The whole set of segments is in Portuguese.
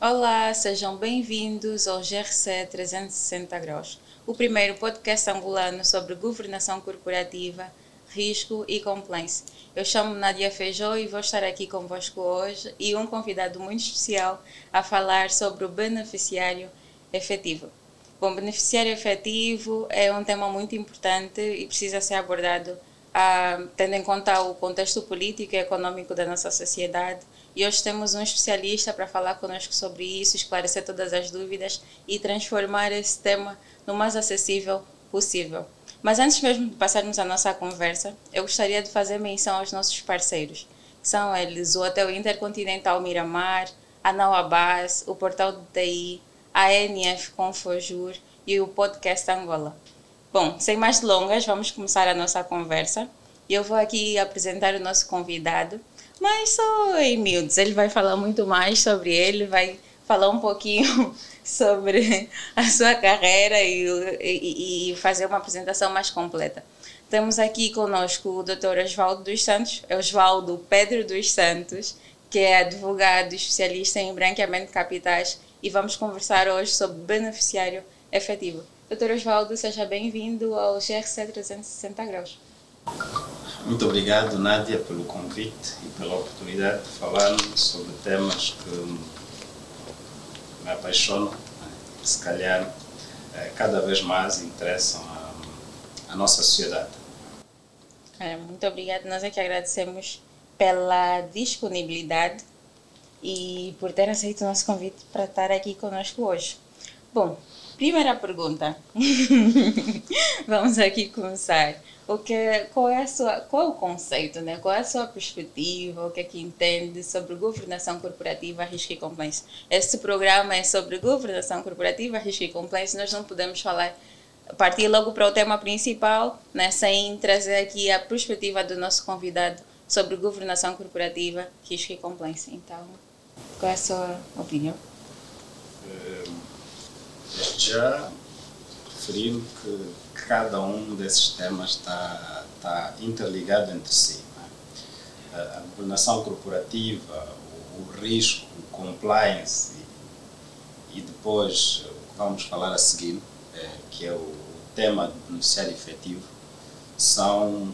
Olá, sejam bem-vindos ao GRC 360 Graus, o primeiro podcast angolano sobre governação corporativa, risco e compliance. Eu chamo Nadia Feijó e vou estar aqui convosco hoje e um convidado muito especial a falar sobre o beneficiário efetivo. Bom, beneficiário efetivo é um tema muito importante e precisa ser abordado ah, tendo em conta o contexto político e econômico da nossa sociedade e hoje temos um especialista para falar conosco sobre isso, esclarecer todas as dúvidas e transformar esse tema no mais acessível possível. Mas antes mesmo de passarmos a nossa conversa, eu gostaria de fazer menção aos nossos parceiros. São eles o Hotel Intercontinental Miramar, a Nauabas, o Portal do TI, a NF Confojur e o Podcast Angola. Bom, sem mais delongas, vamos começar a nossa conversa. E eu vou aqui apresentar o nosso convidado, mas só em miúdos, ele vai falar muito mais sobre ele, vai falar um pouquinho sobre a sua carreira e, e, e fazer uma apresentação mais completa. Temos aqui conosco o Dr. Oswaldo dos Santos, Oswaldo Pedro dos Santos, que é advogado especialista em branqueamento de capitais e vamos conversar hoje sobre beneficiário efetivo. Dr. Oswaldo, seja bem-vindo ao GRC 360 Graus. Muito obrigado, Nádia, pelo convite e pela oportunidade de falar sobre temas que me apaixonam, se calhar eh, cada vez mais interessam a, a nossa sociedade. Muito obrigado. Nós é que agradecemos pela disponibilidade e por ter aceito o nosso convite para estar aqui conosco hoje. Bom, primeira pergunta. Vamos aqui começar o que, qual é a sua, qual é o conceito, né? Qual é a sua perspectiva, o que é que entende sobre governação corporativa, risco e compliance? Este programa é sobre governação corporativa, risco e compliance. Nós não podemos falar partir logo para o tema principal, né, sem trazer aqui a perspectiva do nosso convidado sobre governação corporativa, risco e compliance. Então, qual é a sua opinião? já referi que cada um desses temas está, está interligado entre si. É? A governação corporativa, o, o risco, o compliance e, e, depois o que vamos falar a seguir, é, que é o tema do beneficiário efetivo, são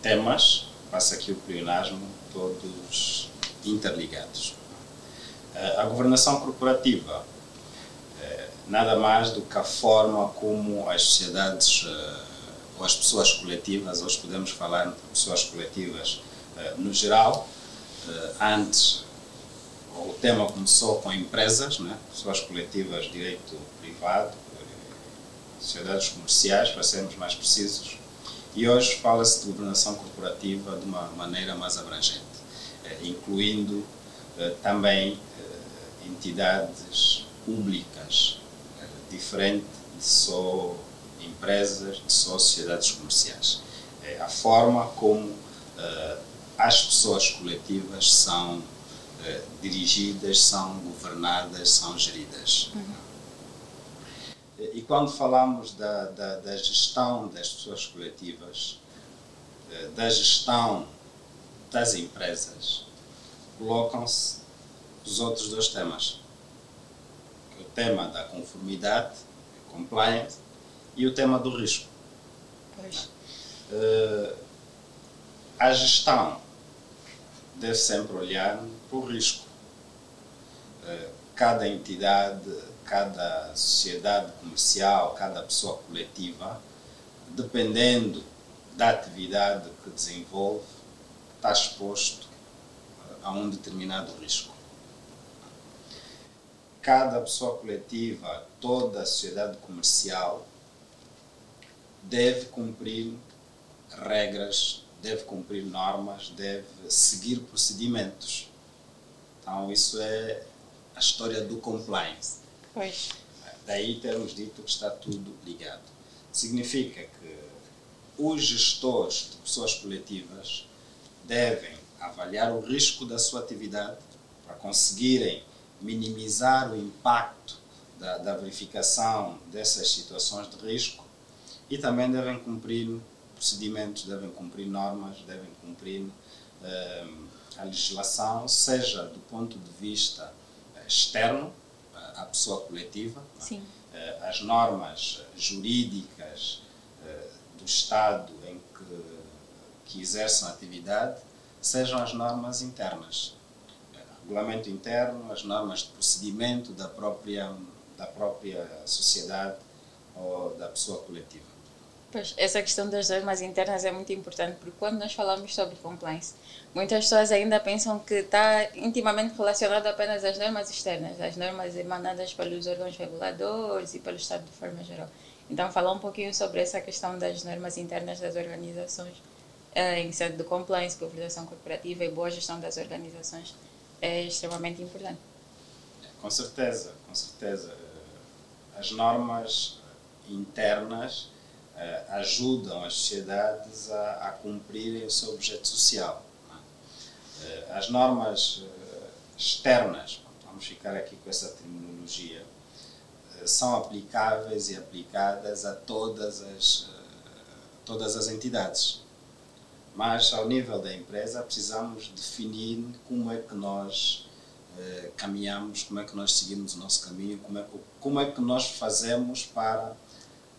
temas, passa aqui o pleonasmo, todos interligados. A governação corporativa nada mais do que a forma como as sociedades uh, ou as pessoas coletivas, hoje podemos falar de pessoas coletivas uh, no geral, uh, antes o tema começou com empresas, né? pessoas coletivas, direito privado, sociedades comerciais, para sermos mais precisos, e hoje fala-se de governação corporativa de uma maneira mais abrangente, incluindo também entidades públicas diferente de só empresas, de só sociedades comerciais. É a forma como uh, as pessoas coletivas são uh, dirigidas, são governadas, são geridas. Uhum. E quando falamos da, da, da, gestão das pessoas coletivas, uh, da gestão das empresas, colocam-se os outros dois temas tema da conformidade, compliance, e o tema do risco. Pois. Uh, a gestão deve sempre olhar para o risco. Uh, cada entidade, cada sociedade comercial, cada pessoa coletiva, dependendo da atividade que desenvolve, está exposto a um determinado risco cada pessoa coletiva, toda a sociedade comercial deve cumprir regras, deve cumprir normas, deve seguir procedimentos. Então, isso é a história do compliance. Pois. Daí termos dito que está tudo ligado. Significa que os gestores de pessoas coletivas devem avaliar o risco da sua atividade para conseguirem minimizar o impacto da, da verificação dessas situações de risco e também devem cumprir procedimentos, devem cumprir normas, devem cumprir uh, a legislação, seja do ponto de vista uh, externo à pessoa coletiva. Sim. As normas jurídicas do Estado em que, que exercem a atividade sejam as normas internas. Regulamento interno, as normas de procedimento da própria, da própria sociedade ou da pessoa coletiva. Pois, essa questão das normas internas é muito importante, porque quando nós falamos sobre compliance, muitas pessoas ainda pensam que está intimamente relacionado apenas às normas externas, às normas emanadas pelos órgãos reguladores e pelo Estado de forma geral. Então, falar um pouquinho sobre essa questão das normas internas das organizações, eh, em sede de compliance, governação corporativa e boa gestão das organizações, é extremamente importante. Com certeza, com certeza. As normas internas eh, ajudam as sociedades a, a cumprirem o seu objeto social. É? as normas eh, externas, vamos ficar aqui com essa terminologia, são aplicáveis e aplicadas a todas as, todas as entidades. Mas, ao nível da empresa, precisamos definir como é que nós caminhamos, como é que nós seguimos o nosso caminho, como é, como é que nós fazemos para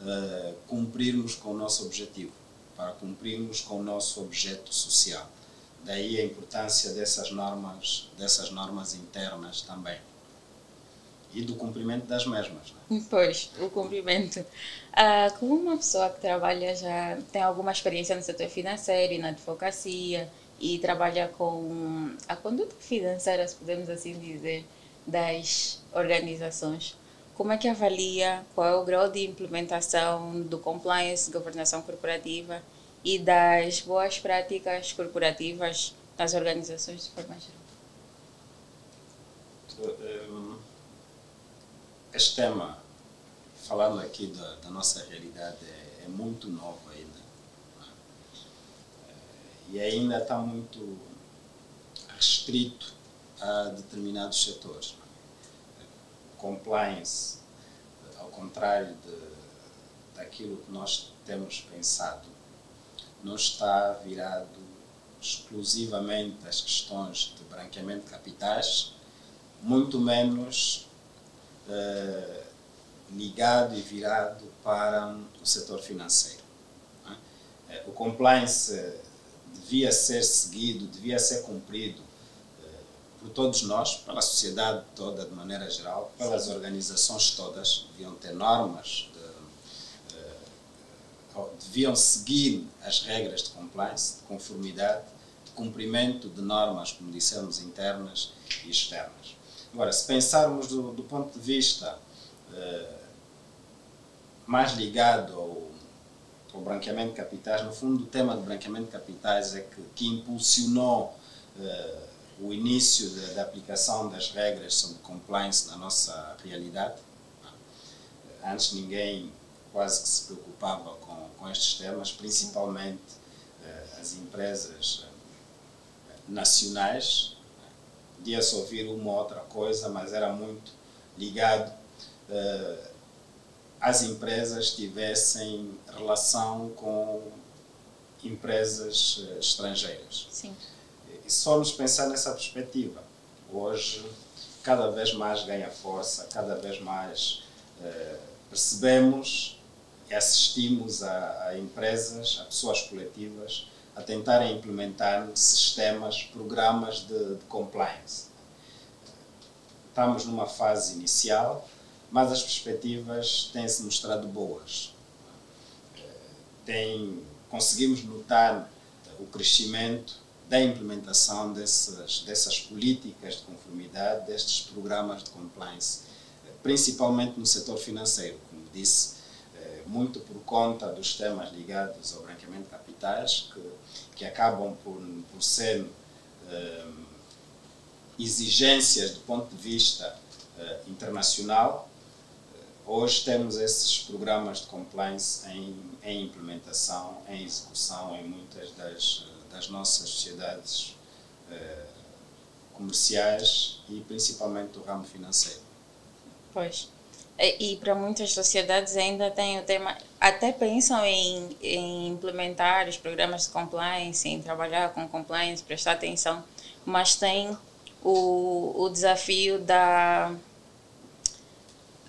uh, cumprirmos com o nosso objetivo, para cumprirmos com o nosso objeto social. Daí a importância dessas normas, dessas normas internas também. E do cumprimento das mesmas. Né? Pois, o cumprimento. Uh, como uma pessoa que trabalha já, tem alguma experiência no setor financeiro e na advocacia, e trabalha com a conduta financeira, se podemos assim dizer, das organizações, como é que avalia qual é o grau de implementação do compliance, governação corporativa e das boas práticas corporativas nas organizações de forma geral? Então, este tema, falando aqui da, da nossa realidade, é, é, muito novo ainda. E ainda está muito restrito a determinados setores compliance, ao contrário de, daquilo que nós temos pensado, não está virado exclusivamente às questões de branqueamento de capitais, muito menos eh, ligado e virado para o setor financeiro. É? O compliance devia ser seguido, devia ser cumprido por todos nós, pela sociedade toda de maneira geral, pelas organizações todas, deviam ter normas, de, deviam seguir as regras de compliance, de conformidade, de cumprimento de normas, como dissemos, internas e externas. Agora, se pensarmos do, do ponto de vista uh, mais ligado ao, ao branqueamento de capitais, no fundo, o tema do branqueamento de capitais é que, que impulsionou uh, o início da, aplicação das regras sobre compliance na nossa realidade. Antes ninguém quase que se preocupava com, com estes temas, principalmente uh, as empresas uh, nacionais. Podia-se ouvir uma ou outra coisa, mas era muito ligado uh, às empresas que tivessem relação com empresas estrangeiras. Sim e se formos pensar nessa perspectiva, hoje cada vez mais ganha força, cada vez mais eh, percebemos e assistimos a, a, empresas, a pessoas coletivas, a tentarem implementar sistemas, programas de, de compliance. Estamos numa fase inicial, mas as perspectivas têm-se mostrado boas. Tem, conseguimos notar o crescimento da implementação dessas, dessas políticas de conformidade, destes programas de compliance, principalmente no setor financeiro, como disse, eh, muito por conta dos temas ligados ao branqueamento de que, que acabam por, por ser eh, exigências do ponto de vista eh, internacional. Hoje temos esses programas de compliance em, em implementação, em execução em muitas das das nossas sociedades eh, comerciais e principalmente do ramo financeiro. Pois. E, e para muitas sociedades ainda tem o tema, até pensam em, em implementar os programas de compliance, em trabalhar com compliance, prestar atenção, mas tem o, o desafio da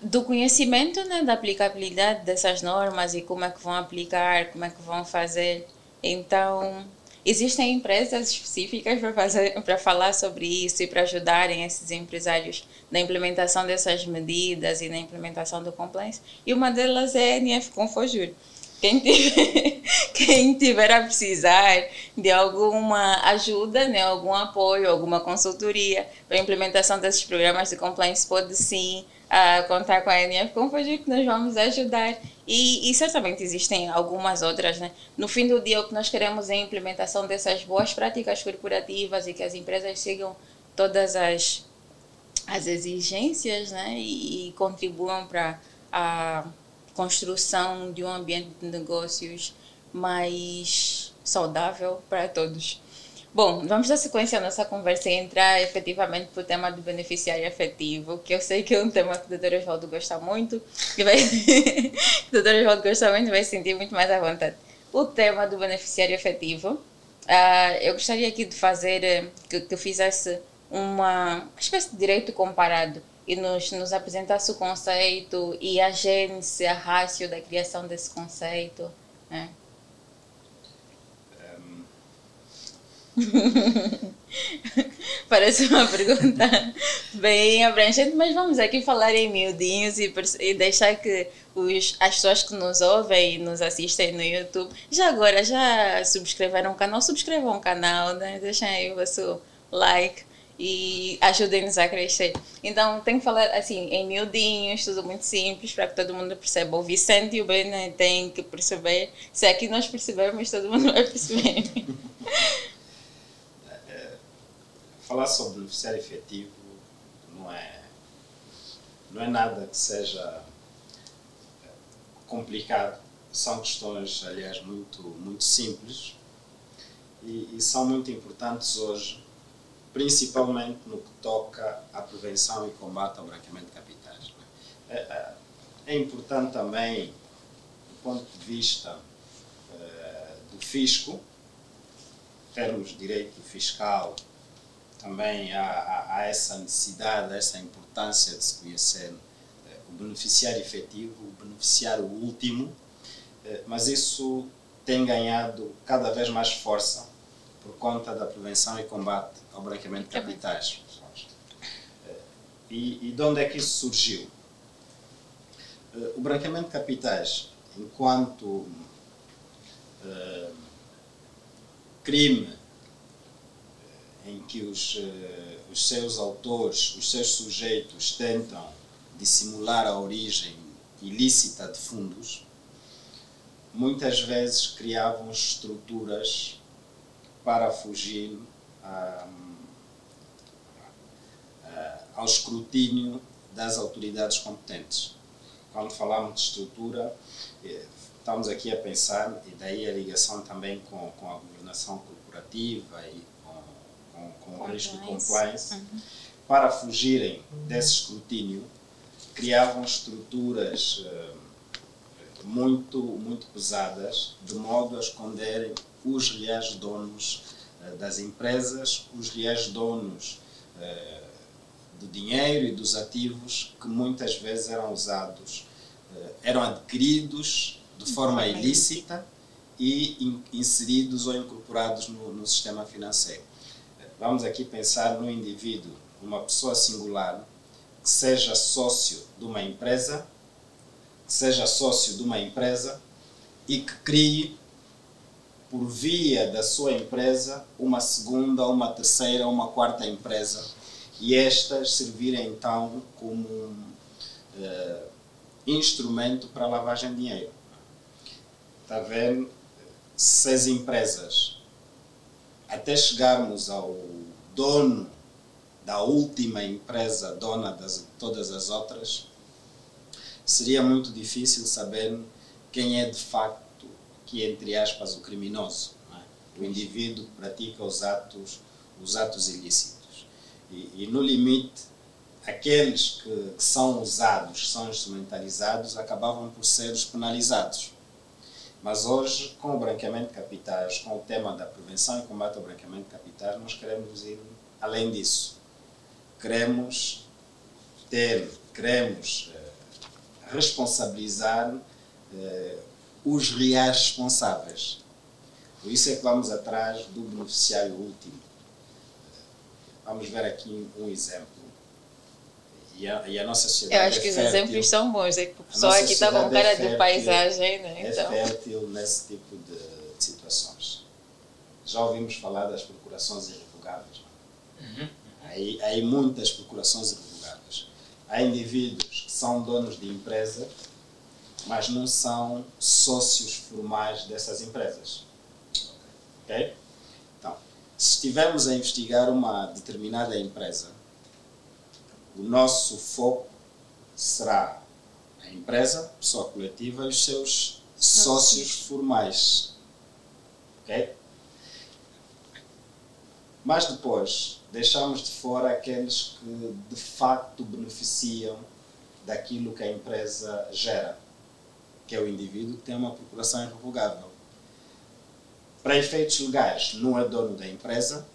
do conhecimento, né, da aplicabilidade dessas normas e como é que vão aplicar, como é que vão fazer. Então, existem empresas específicas para falar sobre isso e para ajudarem esses empresários na implementação dessas medidas e na implementação do compliance. E uma delas é a NF Confojur. Quem tiver, quem tiver a precisar de alguma ajuda, né, algum apoio, alguma consultoria para a implementação desses programas de compliance, pode sim uh, contar com a NF Confogir, que nós vamos ajudar. E, e, certamente existem algumas outras. Né? No fim do dia, o que nós queremos é a implementação dessas boas práticas corporativas e que as empresas sigam todas as, as exigências né? e, e contribuam para a construção de um ambiente de negócios mais saudável para todos. Bom, vamos dar sequência à nossa conversa e entrar efetivamente para o tema do beneficiário efetivo, que eu sei que é um tema que o doutor Oswaldo gosta muito, que vai, o doutor Oswaldo gosta muito vai sentir muito mais à vontade. O tema do beneficiário efetivo, uh, eu gostaria aqui de fazer, eh, que, que fizesse uma espécie de direito comparado e nos, nos apresentasse o conceito e a gênese, a rácio da criação desse conceito. Né? Parece uma pergunta bem abrangente, mas vamos aqui falar em miudinhos e, e deixar que os, as pessoas que nos ouvem e nos assistem no YouTube, já agora, já subscreveram o canal, subscrevam o canal, né? deixem aí o seu like e ajudem-nos a crescer. Então, tem que falar assim, em miudinhos, tudo muito simples, para que todo mundo perceba. O Vicente e o Ben têm que perceber. Se aqui nós percebermos, todo mundo vai perceber. falar sobre beneficiário efetivo não é, não é nada que seja eh, complicado. São questões, aliás, muito, muito simples e, e são muito importantes hoje, principalmente no que toca à prevenção e combate ao branqueamento de capitais. É? é, é, é importante também, do ponto de vista do fisco, termos direito fiscal também há, há, essa necessidade, essa importância de se conhecer eh, o beneficiário efetivo, o beneficiário último, eh, mas isso tem ganhado cada vez mais força por conta da prevenção e combate ao branqueamento de capitais. Eh, e, e de onde é que isso surgiu? O branqueamento de capitais, enquanto crime em que os, uh, os seus autores, os seus sujeitos tentam dissimular a origem ilícita de fundos, muitas vezes criavam estruturas para fugir a, ao escrutínio das autoridades competentes. Quando falamos de estrutura, eh, estamos aqui a pensar, e daí a ligação também com, com a governação corporativa e com, com risco de compliance, uhum. para fugirem desse escrutínio, criavam estruturas uh, muito, muito pesadas, de modo a esconderem os reais donos uh, das empresas, os reais donos uh, do dinheiro e dos ativos que muitas vezes eram usados, eram adquiridos de forma ilícita e inseridos ou incorporados no, no sistema financeiro vamos aqui pensar no indivíduo, uma pessoa singular, que seja sócio de uma empresa, que seja sócio de uma empresa e que crie, por via da sua empresa, uma segunda, uma terceira, uma quarta empresa e estas servirem então como um uh, instrumento para a lavagem de dinheiro. Está vendo? Seis empresas até chegarmos ao dono da última empresa, dona de todas as outras, seria muito difícil saber quem é de facto que, entre aspas, o criminoso. É? O indivíduo que pratica os atos, os atos ilícitos. E, e no limite, aqueles que, que, são usados, são instrumentalizados, acabavam por ser os penalizados. Mas hoje, com o branqueamento de capitais, com o tema da prevenção e combate ao branqueamento de capitais, nós queremos ir além disso. queremos ter, queremos eh, responsabilizar eh, os reais responsáveis. Por isso é que vamos atrás do beneficiário último. Vamos ver aqui um exemplo. E a, e a nossa sociedade Eu acho é que os fértil, exemplos são bons. É que o pessoal aqui está com cara é de fértil, paisagem, né? é Então, fértil nesse tipo de, de situações. Já ouvimos falar das procurações irrevogáveis. é? Aí, aí muitas procurações irrevogáveis. Há indivíduos que são donos de empresa, mas não são sócios formais dessas empresas. Ok? Então, se estivermos a investigar uma determinada empresa, o nosso foco será a empresa, pessoa coletiva e os seus sócios formais. Ok? Mas depois deixamos de fora aqueles que de facto beneficiam daquilo que a empresa gera, que é o indivíduo que tem uma procuração irrevogável. Para efeitos legais, não é dono da empresa,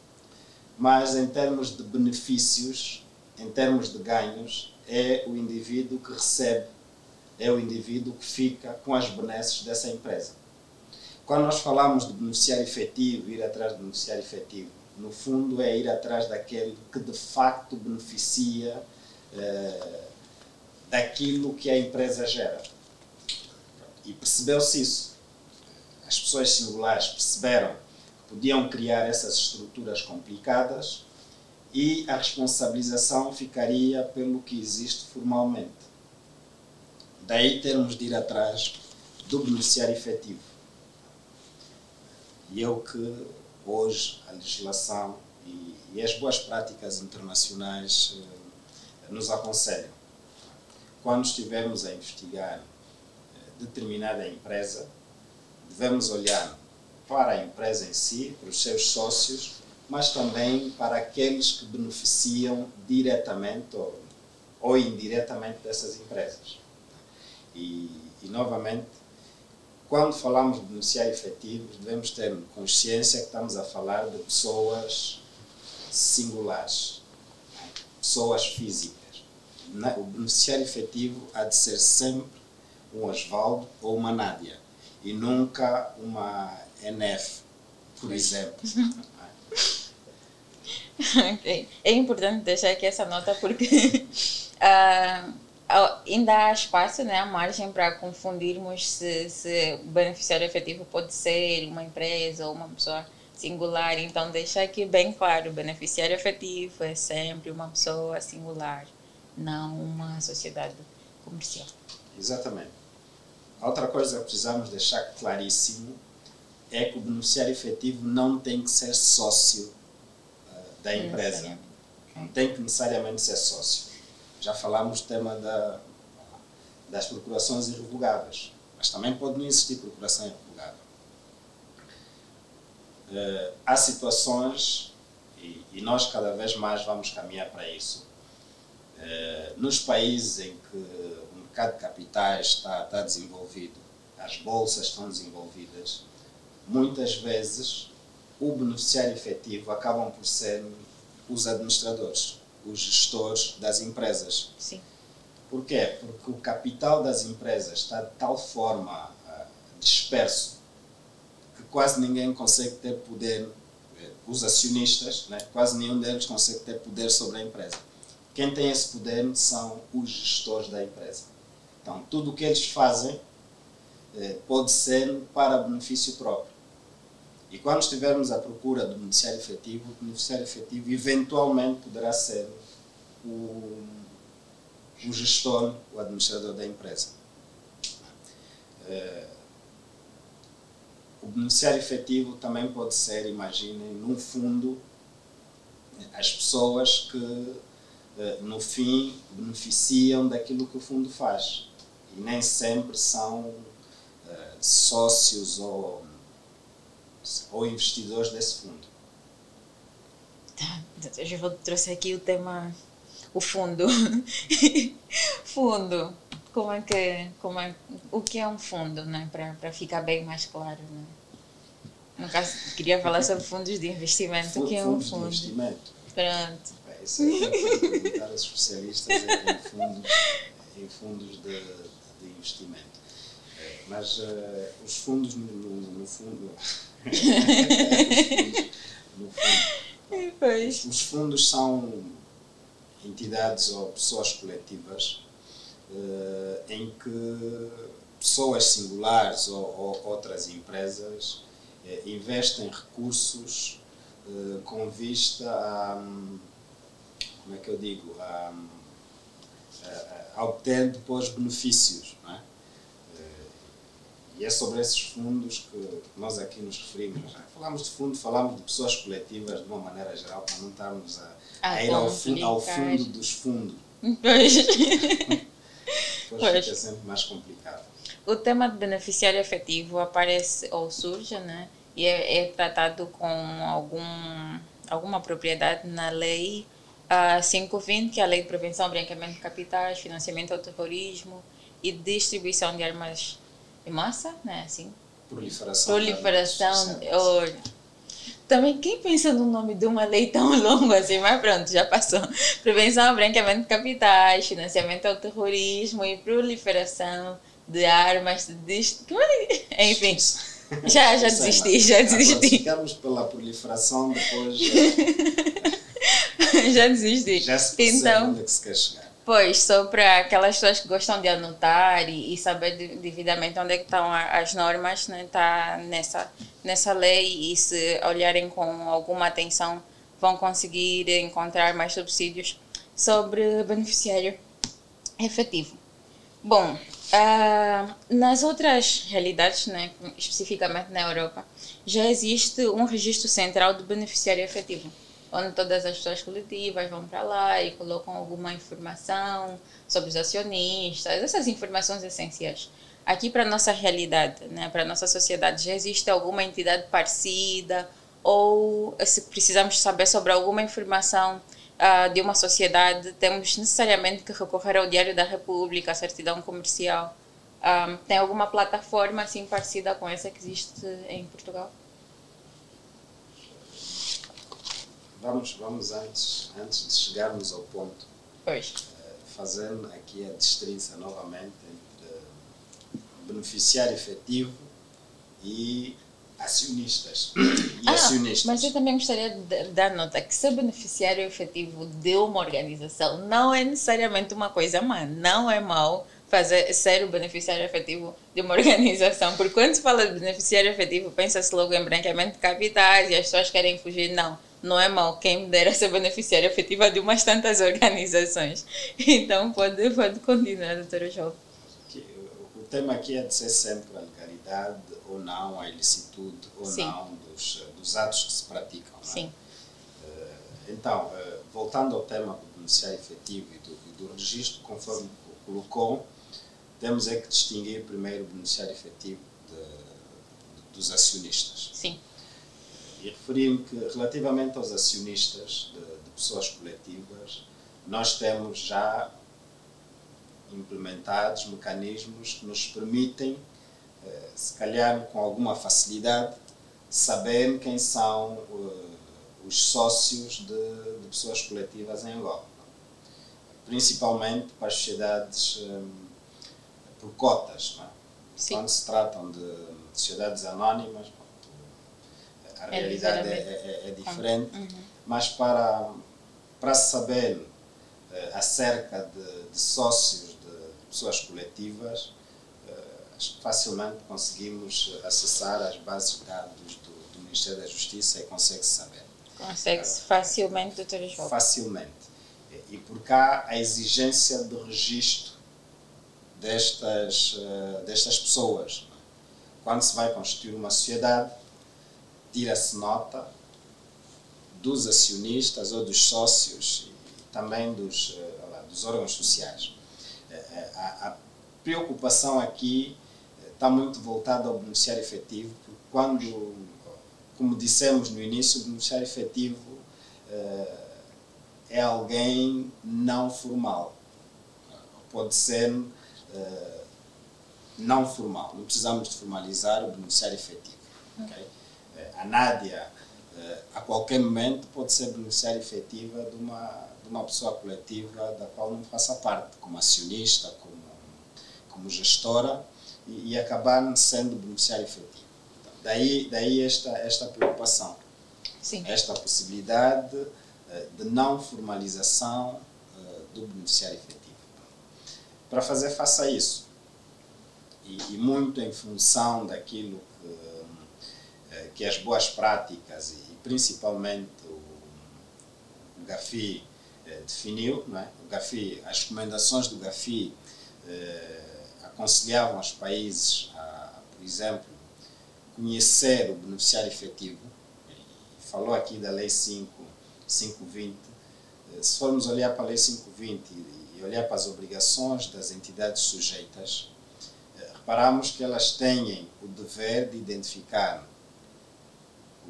mas em termos de benefícios, em termos de ganhos, é o indivíduo que recebe, é o indivíduo que fica com as benesses dessa empresa. Quando nós falamos de beneficiário efetivo, ir atrás do beneficiário efetivo, no fundo é ir atrás daquele que de facto beneficia eh, daquilo que a empresa gera. E percebeu-se isso. As pessoas singulares perceberam que podiam criar essas estruturas complicadas e a responsabilização ficaria pelo que existe formalmente. Daí termos de ir atrás do beneficiário efetivo. E é o que hoje a legislação e, e as boas práticas internacionais eh, nos aconselham. Quando estivermos a investigar eh, determinada empresa, devemos olhar para a empresa em si, para os seus sócios, mas também para aqueles que beneficiam diretamente ou, ou indiretamente dessas empresas. E, e novamente, quando falamos de beneficiário efetivo, devemos ter consciência que estamos a falar de pessoas singulares, pessoas físicas. O beneficiário efetivo há de ser sempre um Osvaldo ou uma Nádia e nunca uma NF, por exemplo. ok. É importante deixar aqui essa nota porque ah, ainda há espaço, né, há margem para confundirmos se, se o beneficiário efetivo pode ser uma empresa ou uma pessoa singular. Então, deixar aqui bem claro: o beneficiário efetivo é sempre uma pessoa singular, não uma sociedade comercial. Exatamente. A outra coisa que precisamos deixar claríssimo é que o beneficiário efetivo não tem que ser sócio da empresa. Não tem que necessariamente ser sócio. Já falámos do tema da, das procurações irrevogáveis, mas também pode não existir procuração irrevogável. Eh, há situações, e, e nós cada vez mais vamos caminhar para isso, eh, nos países em que o mercado de capitais está, está desenvolvido, as bolsas estão desenvolvidas, muitas vezes o beneficiário efetivo acabam por ser os administradores, os gestores das empresas. Sim. Por quê? Porque o capital das empresas está de tal forma ah, disperso que quase ninguém consegue ter poder, eh, os acionistas, né? quase nenhum deles consegue ter poder sobre a empresa. Quem tem esse poder são os gestores da empresa. Então, tudo o que eles fazem eh, pode ser para benefício próprio. E quando estivermos à procura do beneficiário efetivo, o beneficiário efetivo eventualmente poderá ser o, o gestor, o administrador da empresa. Eh, o beneficiário efetivo também pode ser, imaginem, num fundo, as pessoas que eh, no fim beneficiam daquilo que o fundo faz. E nem sempre são eh, sócios ou, ou investidores desse fundo. Tá, eu já vou trouxe aqui o tema, o fundo. fundo. Como é que, como é, o que é um fundo, né? Para ficar bem mais claro, né? No caso, queria falar sobre fundos de investimento. o que é um Fundos de fundo? investimento. Pronto. Bem, isso é perguntar aos especialistas em, fundos, em fundos de, de investimento. Mas uh, os fundos, no, no fundo. pois. Os fundos são entidades ou pessoas coletivas uh, em que pessoas singulares ou, ou outras empresas uh, investem recursos uh, com vista a. Como é que eu digo? A, a, a obter depois benefícios. Não é? E é sobre esses fundos que nós aqui nos referimos. Já falamos de fundo, falamos de pessoas coletivas de uma maneira geral, para não estarmos a, a, a ir ao, fundo, ao fundo dos fundos. Pois. Depois Pois. fica sempre mais complicado. O tema de beneficiário efetivo aparece ou surge, né? E é, é tratado com algum, alguma propriedade na lei uh, 520, que é a Lei de Prevenção, Branqueamento de Capitais, Financiamento ao Terrorismo e Distribuição de Armas Massa, né? Assim, Proliferação. proliferação. Ou, também, quem pensa no nome de uma lei tão longa assim? Mas pronto, já passou. Prevenção ao branqueamento de capitais, financiamento ao terrorismo e proliferação de armas. De dist- é que- Enfim, já, já é desisti, já desisti. ficarmos pela proliferação, depois eh, já desisti. já se Então, onde é que se quer chegar. Pois, só para aquelas pessoas que gostam de anotar e, e saber de- devidamente onde é estão as normas, né, tá nessa, nessa lei e se olharem com alguma atenção vão conseguir encontrar mais subsídios sobre beneficiário efetivo. Bom, ah, nas outras realidades, né, especificamente na Europa, já existe um registro central do beneficiário efetivo, onde todas as pessoas coletivas vão para lá e colocam alguma informação sobre os acionistas, essas informações essenciais. Aqui para nossa realidade, né, para nossa sociedade, já existe alguma entidade parecida ou se precisamos saber sobre alguma informação ah, de uma sociedade, temos necessariamente que recorrer ao Diário da República, à certidão comercial. Ah, tem alguma plataforma assim parecida com essa que existe em Portugal? Vamos, vamos antes, antes de chegarmos ao ponto, Pois. eh, fazendo aqui a distinção novamente entre beneficiário efetivo e acionistas. E Ah, acionistas. Mas eu também gostaria de dar nota que ser beneficiário efetivo de uma organização não é necessariamente uma coisa má. Não é mau fazer, ser o beneficiário efetivo de uma organização. Porque quando se fala de beneficiário efetivo, pensa-se logo em branqueamento de capitais e as pessoas querem fugir. Não, não é mau. Quem me dera ser beneficiário efetivo de umas tantas organizações. Então pode, pode continuar, doutora João. o- tema aqui é de ser sempre a legalidade ou não, a ilicitude ou Sim. não dos, dos atos que se praticam. é? Sim. Eh, Então, eh, voltando ao tema do beneficiário efetivo e do, do registro, conforme co- colocou, temos é que distinguir primeiro o beneficiário efetivo de- de- dos acionistas. Sim. E referi-me que, relativamente aos acionistas de, de pessoas coletivas, nós temos já implementados mecanismos que nos permitem, eh, se calhar com alguma facilidade, saber quem são eh, os sócios de, de pessoas coletivas em Angola. Principalmente para as sociedades eh, por cotas. Não é? Quando se tratam de sociedades anónimas, a É realidade é, é- é diferente, Uhum. mas para, para saber eh, acerca de, de sócios de, pessoas coletivas, eh, facilmente conseguimos acessar as bases de dados do, do Ministério da Justiça e consegue saber Consegue-se facilmente, doutora João. facilmente. E por cá a exigência de registro destas, eh, destas pessoas. Quando se vai constituir uma sociedade, tira-se nota dos acionistas ou dos sócios e também dos, eh, dos órgãos sociais. Eh, eh, A, a preocupação aqui está muito voltada ao beneficiário efetivo, porque quando, como dissemos no início, o beneficiário efetivo é alguém não formal. Pode ser não formal. Não precisamos de formalizar o beneficiário efetivo. ok? Eh, A Nádia uh, a qualquer momento pode ser beneficiária efetiva de uma, de uma pessoa coletiva da qual não faça parte, como acionista, como, como gestora, e, e acabar sendo beneficiário efetivo. Então, daí, daí esta, esta preocupação. Sim. Esta possibilidade uh, de não formalização do beneficiário efetivo. Para fazer face a isso, e, e muito em função daquilo que, eh, que as boas práticas e principalmente o, GAFI eh, definiu, não é? o GAFI, as recomendações do GAFI eh, aconselhavam os países a, por exemplo, conhecer o beneficiário efetivo, falou aqui da Lei 5, 520, eh, se formos olhar para a Lei 520 e olhar para as obrigações das entidades sujeitas, reparamos que elas têm o dever de identificar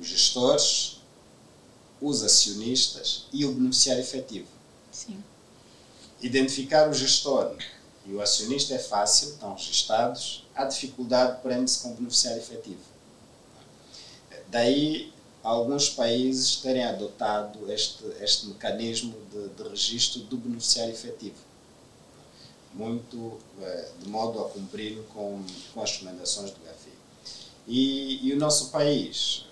os gestores, os acionistas e o beneficiário efetivo. Sim. Identificar o gestor e o acionista é fácil, estão registados. A dificuldade prende-se com o beneficiário efetivo. Daí, alguns países terem adotado este, este mecanismo de, de registro do beneficiário efetivo muito eh, de modo a cumprir com, com as recomendações do GAFI. E, e o nosso país,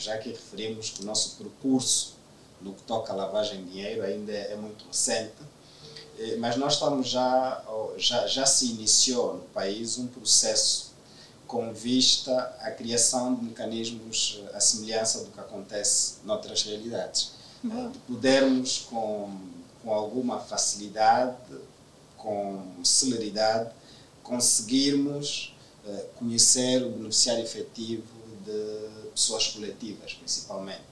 já que referimos que o nosso percurso no que toca à lavagem de dinheiro ainda é muito recente, eh, mas nós estamos já, já, já se iniciou no país um processo com vista à criação de mecanismos à semelhança do que acontece noutras realidades. Uhum. De podermos, com, com alguma facilidade, com celeridade, conseguirmos conhecer o beneficiário efetivo de pessoas coletivas, principalmente.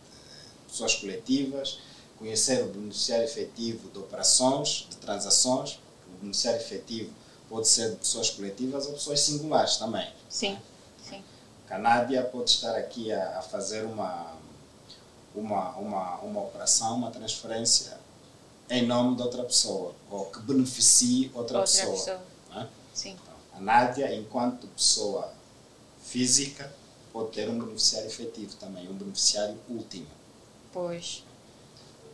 Pessoas coletivas, conhecer o beneficiário efetivo de operações, de transações, o beneficiário efetivo pode ser de pessoas coletivas ou pessoas singulares também. Sim, sim. A Nádia pode estar aqui a, a fazer uma, uma, uma, uma operação, uma transferência em nome de outra pessoa ou que beneficie outra, outra pessoa. pessoa. É? Sim. Então, a Nádia, enquanto pessoa física, pode ter um beneficiário efetivo também, um beneficiário último. Pois.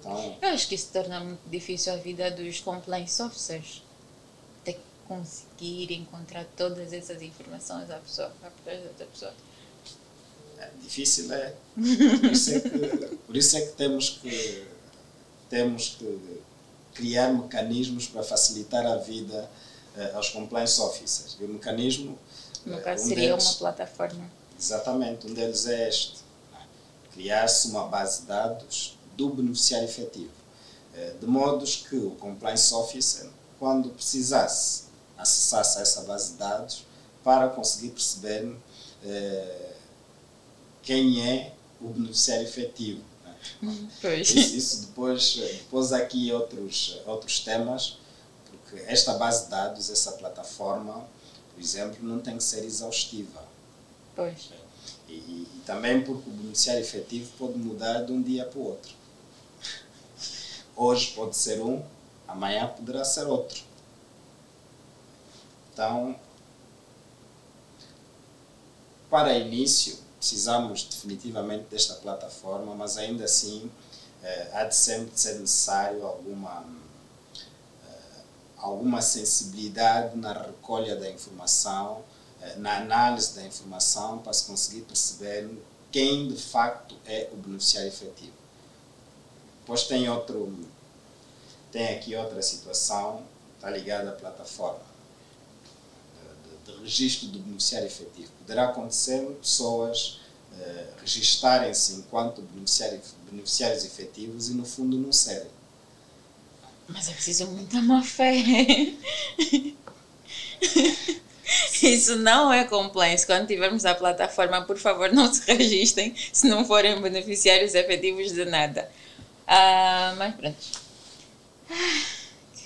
Então, Eu acho que isso torna muito difícil a vida dos compliance officers. Ter que conseguir encontrar todas essas informações da pessoa, da pessoa. É, difícil é. Por isso é, que, por isso é que temos que temos que criar mecanismos para facilitar a vida uh, aos compliance officers. E o mecanismo. No caso, um seria deles, uma plataforma. Exatamente, um deles é este: criar-se uma base de dados do beneficiário efetivo, uh, de modo que o compliance officer, quando precisasse, acessasse essa base de dados para conseguir perceber uh, quem é o beneficiário efetivo Pois. Isso, isso, depois, depois aqui outros, outros temas, porque esta base de dados, essa plataforma, por exemplo, não tem que ser exaustiva. Pois. E, e também porque o beneficiário efetivo pode mudar de um dia para o outro. Hoje pode ser um, amanhã poderá ser outro. Então, para início, precisamos definitivamente desta plataforma, mas ainda assim eh, há de sempre ser necessário alguma, eh, alguma sensibilidade na recolha da informação, na análise da informação, para se conseguir perceber quem de facto é o beneficiário efetivo. Depois tem outro, tem aqui outra situação, está ligada à plataforma de registro do beneficiário efetivo. Poderá acontecer pessoas uh, registarem-se enquanto beneficiário, beneficiários efetivos e no fundo não serem. Mas é preciso muita má fé. Isso não é compliance. Quando tivermos a plataforma, por favor, não se registrem se não forem beneficiários efetivos de nada. Uh, mas pronto. Ah,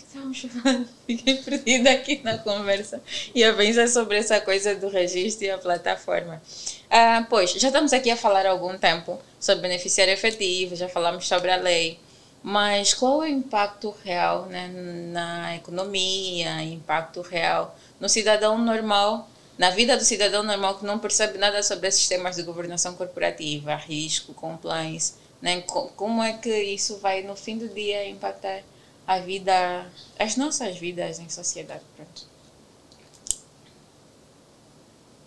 Estamos Fiquei perdida aqui na conversa e a pensar sobre essa coisa do registro e a plataforma. Ah, pois, já estamos aqui a falar há algum tempo sobre beneficiário efetivo, já falamos sobre a lei, mas qual é o impacto real né, na economia, impacto real no cidadão normal na vida do cidadão normal que não percebe nada sobre esses temas de governação corporativa, risco, compliance, né? como é que isso vai no fim do dia impactar a vida, as nossas vidas em sociedade, pronto.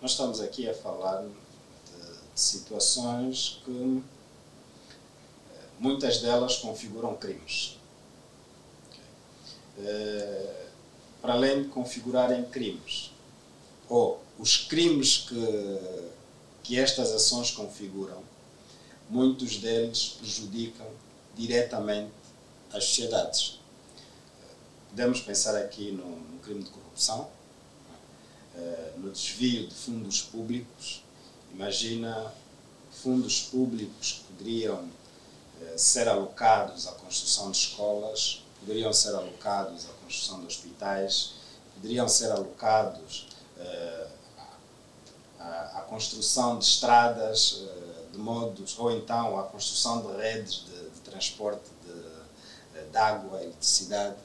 Nós estamos aqui a falar de, de situações que muitas delas configuram crimes. Uh, para além de configurarem crimes, ou os crimes que, que estas ações configuram, muitos deles prejudicam diretamente as sociedades. Podemos pensar aqui no, no crime de corrupção, uh, no desvio de fundos públicos. Imagina fundos públicos que poderiam ser alocados à construção de escolas, poderiam ser alocados à construção de hospitais, poderiam ser alocados uh, à, à, construção de estradas, de modos, ou então à construção de redes de, de transporte de, de água, eletricidade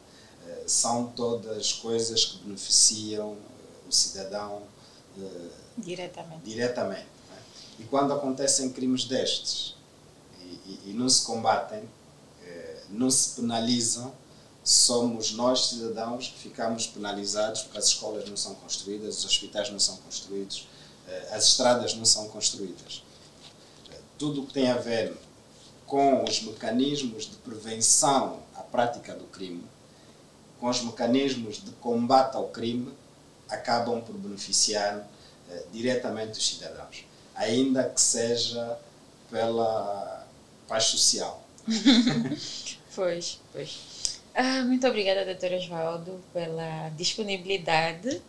eh, são todas coisas que beneficiam eh, o cidadão eh, diretamente. diretamente né? E quando acontecem crimes destes e, e, não se combatem, não se penalizam, somos nós, cidadãos, que ficamos penalizados porque as escolas não são construídas, os hospitais não são construídos, as estradas não são construídas. Tudo o que tem a ver com os mecanismos de prevenção à prática do crime com os mecanismos de combate ao crime, acabam por beneficiar eh, diretamente os cidadãos, ainda que seja pela paz social. pois, pois. Ah, muito obrigada, doutor Osvaldo, pela disponibilidade.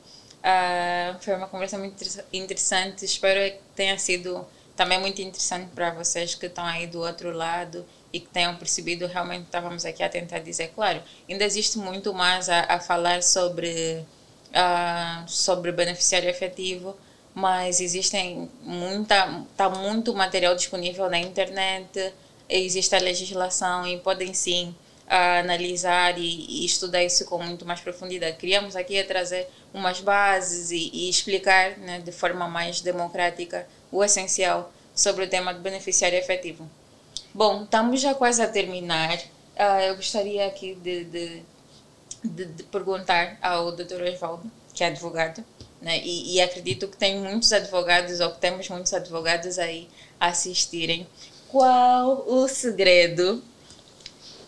Ah, foi uma conversa muito interessante. Espero que tenha sido também muito interessante para vocês que estão aí do outro lado e que tenham percebido realmente estávamos aqui a tentar dizer claro ainda existe muito mais a, a falar sobre uh, sobre beneficiário efetivo mas existem muita está muito material disponível na internet existe a legislação e podem sim uh, analisar e, e, estudar isso com muito mais profundidade queríamos aqui a trazer umas bases e, e explicar né, de forma mais democrática o essencial sobre o tema do beneficiário efetivo Bom, estamos já quase a terminar. Uh, eu gostaria aqui de, de, de, de, perguntar ao Dr. Osvaldo, que é advogado, né? E, e, acredito que tem muitos advogados, ou que temos muitos advogados aí assistirem. Qual o segredo?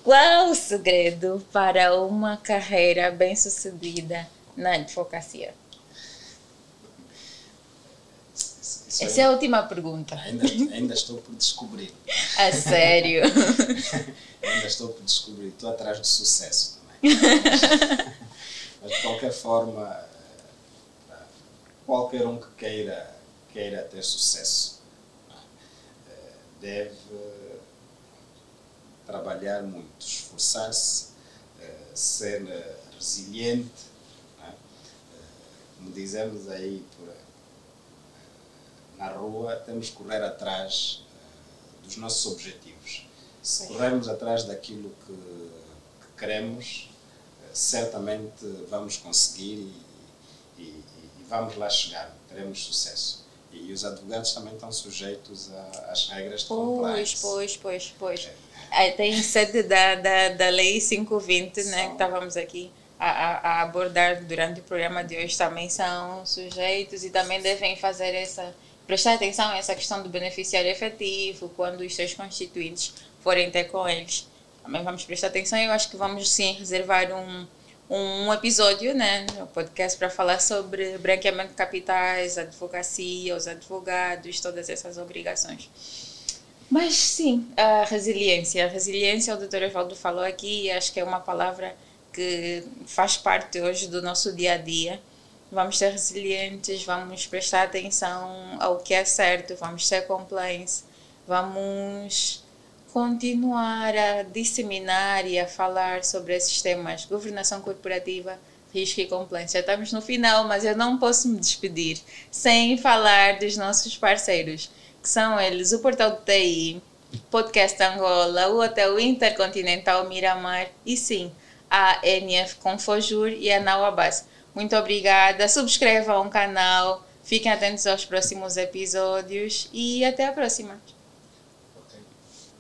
Qual o segredo para uma carreira bem-sucedida na advocacia? Isso Essa é a última pergunta. Ainda, ainda estou por descobrir. A sério? ainda estou por descobrir. Estou atrás do sucesso também. Mas, de qualquer forma, eh, qualquer um que queira, queira ter sucesso deve trabalhar muito, esforçar-se, eh, ser resiliente, é? como dizemos aí por na rua, temos que correr atrás dos nossos objetivos. Se corrermos atrás daquilo que, que queremos, certamente vamos conseguir e, e, e, vamos lá chegar, teremos sucesso. E, os advogados também estão sujeitos às regras de pois, compliance. Pois, pois, pois. É. Tem sede da, da, da Lei 520, né, que estávamos aqui a, a abordar durante o programa de hoje, também são sujeitos e também devem fazer essa prestar atenção a essa questão do beneficiário efetivo, quando os seus constituintes forem ter com eles. Também vamos prestar atenção e eu acho que vamos sim reservar um, um episódio, né, no podcast para falar sobre branqueamento de capitais, advocacia, os advogados, todas essas obrigações. Mas sim, a resiliência. A resiliência, o doutor Evaldo falou aqui, acho que é uma palavra que faz parte hoje do nosso dia a dia vamos ser resilientes, vamos prestar atenção ao que é certo, vamos ser compliance, vamos continuar a disseminar e a falar sobre esses temas, governação corporativa, risco e compliance. Já estamos no final, mas eu não posso me despedir sem falar dos nossos parceiros, que são eles o Portal do TI, Podcast Angola, o Hotel Intercontinental Miramar e sim, a NF Confojur e a Nauabas. Muito obrigada. Subscrevam o canal, Fiquem atentos aos próximos episódios e até a próxima.